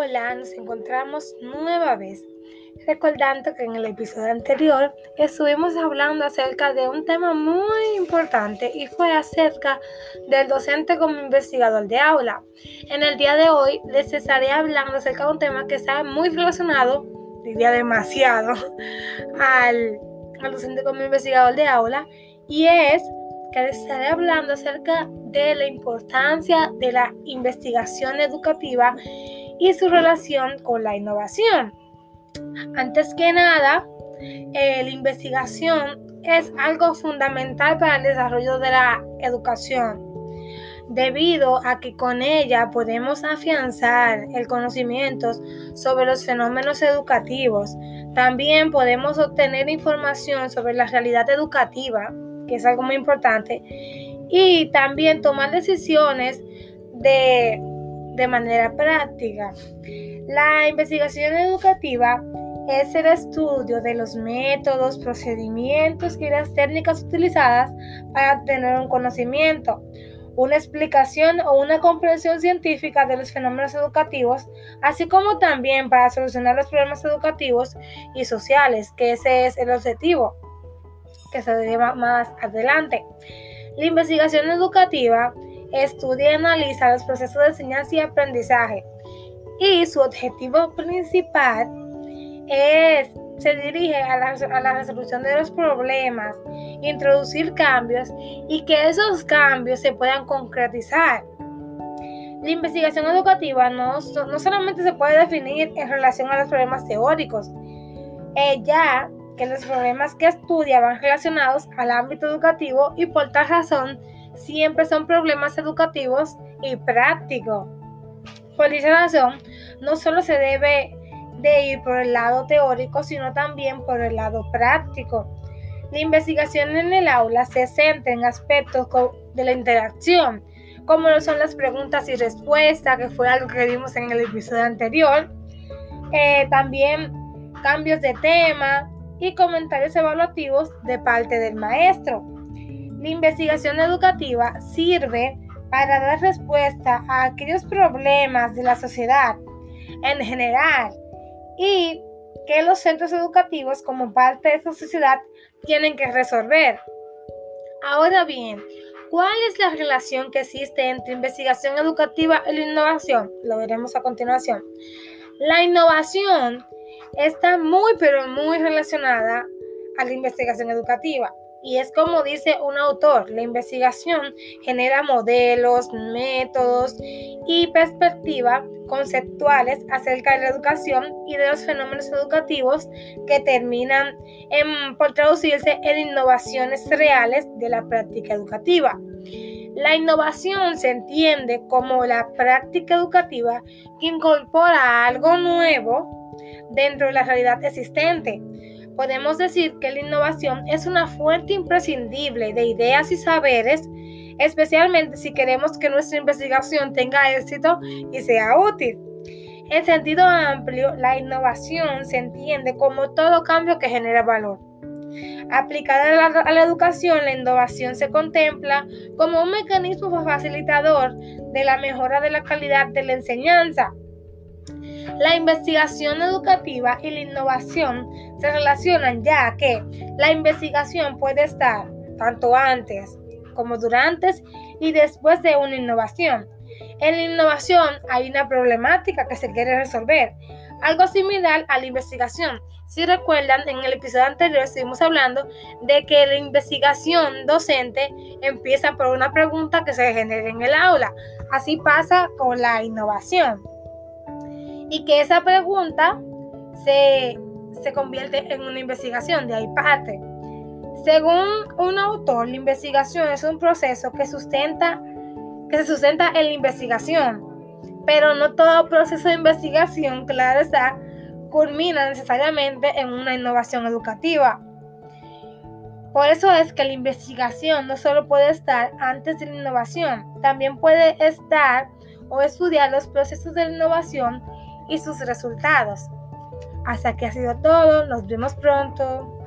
Hola, nos encontramos nueva vez. Recordando que en el episodio anterior estuvimos hablando acerca de un tema muy importante y fue acerca del docente como investigador de aula. En el día de hoy les estaré hablando acerca de un tema que está muy relacionado, diría demasiado, al, al docente como investigador de aula y es que les estaré hablando acerca de la importancia de la investigación educativa y su relación con la innovación. Antes que nada, eh, la investigación es algo fundamental para el desarrollo de la educación, debido a que con ella podemos afianzar el conocimiento sobre los fenómenos educativos. También podemos obtener información sobre la realidad educativa, que es algo muy importante, y también tomar decisiones de de manera práctica. La investigación educativa es el estudio de los métodos, procedimientos y las técnicas utilizadas para obtener un conocimiento, una explicación o una comprensión científica de los fenómenos educativos, así como también para solucionar los problemas educativos y sociales, que ese es el objetivo que se lleva más adelante. La investigación educativa estudia y analiza los procesos de enseñanza y aprendizaje. Y su objetivo principal es, se dirige a la, a la resolución de los problemas, introducir cambios y que esos cambios se puedan concretizar. La investigación educativa no, no solamente se puede definir en relación a los problemas teóricos, ya que los problemas que estudia van relacionados al ámbito educativo y por tal razón siempre son problemas educativos y prácticos. Por esa razón, no solo se debe de ir por el lado teórico, sino también por el lado práctico. La investigación en el aula se centra en aspectos de la interacción, como lo son las preguntas y respuestas, que fue algo que vimos en el episodio anterior. Eh, también cambios de tema y comentarios evaluativos de parte del maestro. La investigación educativa sirve para dar respuesta a aquellos problemas de la sociedad en general y que los centros educativos como parte de esa sociedad tienen que resolver. Ahora bien, ¿cuál es la relación que existe entre investigación educativa y la innovación? Lo veremos a continuación. La innovación está muy pero muy relacionada a la investigación educativa. Y es como dice un autor, la investigación genera modelos, métodos y perspectivas conceptuales acerca de la educación y de los fenómenos educativos que terminan por traducirse en innovaciones reales de la práctica educativa. La innovación se entiende como la práctica educativa que incorpora algo nuevo dentro de la realidad existente podemos decir que la innovación es una fuente imprescindible de ideas y saberes, especialmente si queremos que nuestra investigación tenga éxito y sea útil. En sentido amplio, la innovación se entiende como todo cambio que genera valor. Aplicada a la, educación, la innovación se contempla como un mecanismo facilitador de la mejora de la calidad de la enseñanza, la investigación educativa y la innovación se relacionan ya que la investigación puede estar tanto antes como durante y después de una innovación. En la innovación hay una problemática que se quiere resolver, algo similar a la investigación. Si recuerdan, en el episodio anterior estuvimos hablando de que la investigación docente empieza por una pregunta que se genera en el aula. Así pasa con la innovación y que esa pregunta se, convierte en una investigación, de ahí parte. Según un autor, la investigación es un proceso que, sustenta, que se sustenta en la investigación, pero no todo proceso de investigación, claro está, culmina necesariamente en una innovación educativa. Por eso es que la investigación no solo puede estar antes de la innovación, también puede estar o estudiar los procesos de la innovación y sus resultados. Hasta que ha sido todo, nos vemos pronto.